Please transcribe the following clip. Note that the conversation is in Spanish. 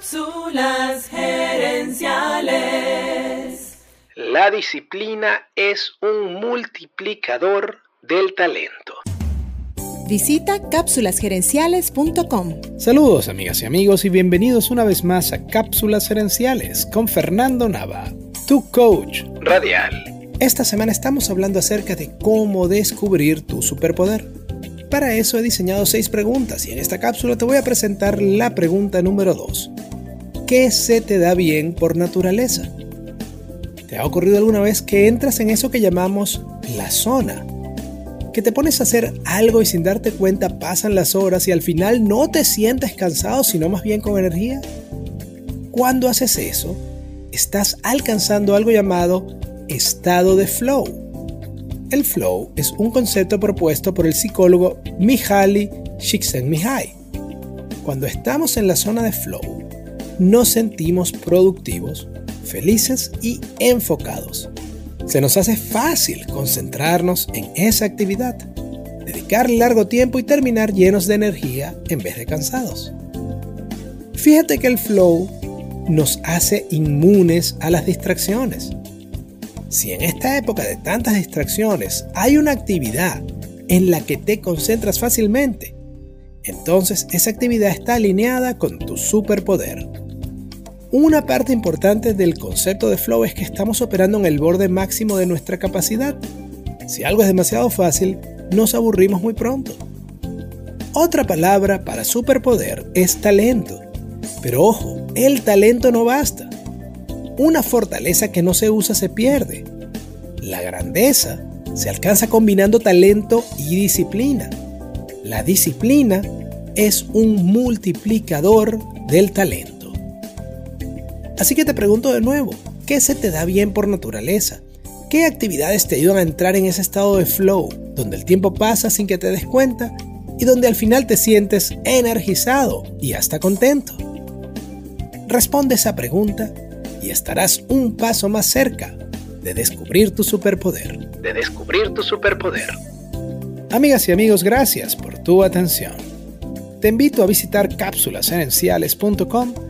Cápsulas gerenciales. La disciplina es un multiplicador del talento. Visita cápsulasgerenciales.com. Saludos amigas y amigos y bienvenidos una vez más a Cápsulas Gerenciales con Fernando Nava, tu coach radial. Esta semana estamos hablando acerca de cómo descubrir tu superpoder. Para eso he diseñado seis preguntas y en esta cápsula te voy a presentar la pregunta número 2. ¿Qué se te da bien por naturaleza? ¿Te ha ocurrido alguna vez que entras en eso que llamamos la zona? Que te pones a hacer algo y sin darte cuenta pasan las horas y al final no te sientes cansado sino más bien con energía? Cuando haces eso, estás alcanzando algo llamado estado de flow el flow es un concepto propuesto por el psicólogo Mihaly Csikszentmihalyi. Cuando estamos en la zona de flow, nos sentimos productivos, felices y enfocados. Se nos hace fácil concentrarnos en esa actividad, dedicar largo tiempo y terminar llenos de energía en vez de cansados. Fíjate que el flow nos hace inmunes a las distracciones. Si en esta época de tantas distracciones hay una actividad en la que te concentras fácilmente, entonces esa actividad está alineada con tu superpoder. Una parte importante del concepto de flow es que estamos operando en el borde máximo de nuestra capacidad. Si algo es demasiado fácil, nos aburrimos muy pronto. Otra palabra para superpoder es talento. Pero ojo, el talento no basta. Una fortaleza que no se usa se pierde. La grandeza se alcanza combinando talento y disciplina. La disciplina es un multiplicador del talento. Así que te pregunto de nuevo, ¿qué se te da bien por naturaleza? ¿Qué actividades te ayudan a entrar en ese estado de flow, donde el tiempo pasa sin que te des cuenta y donde al final te sientes energizado y hasta contento? Responde esa pregunta y estarás un paso más cerca de descubrir tu superpoder. De descubrir tu superpoder. Amigas y amigos, gracias por tu atención. Te invito a visitar cápsulasenenciales.com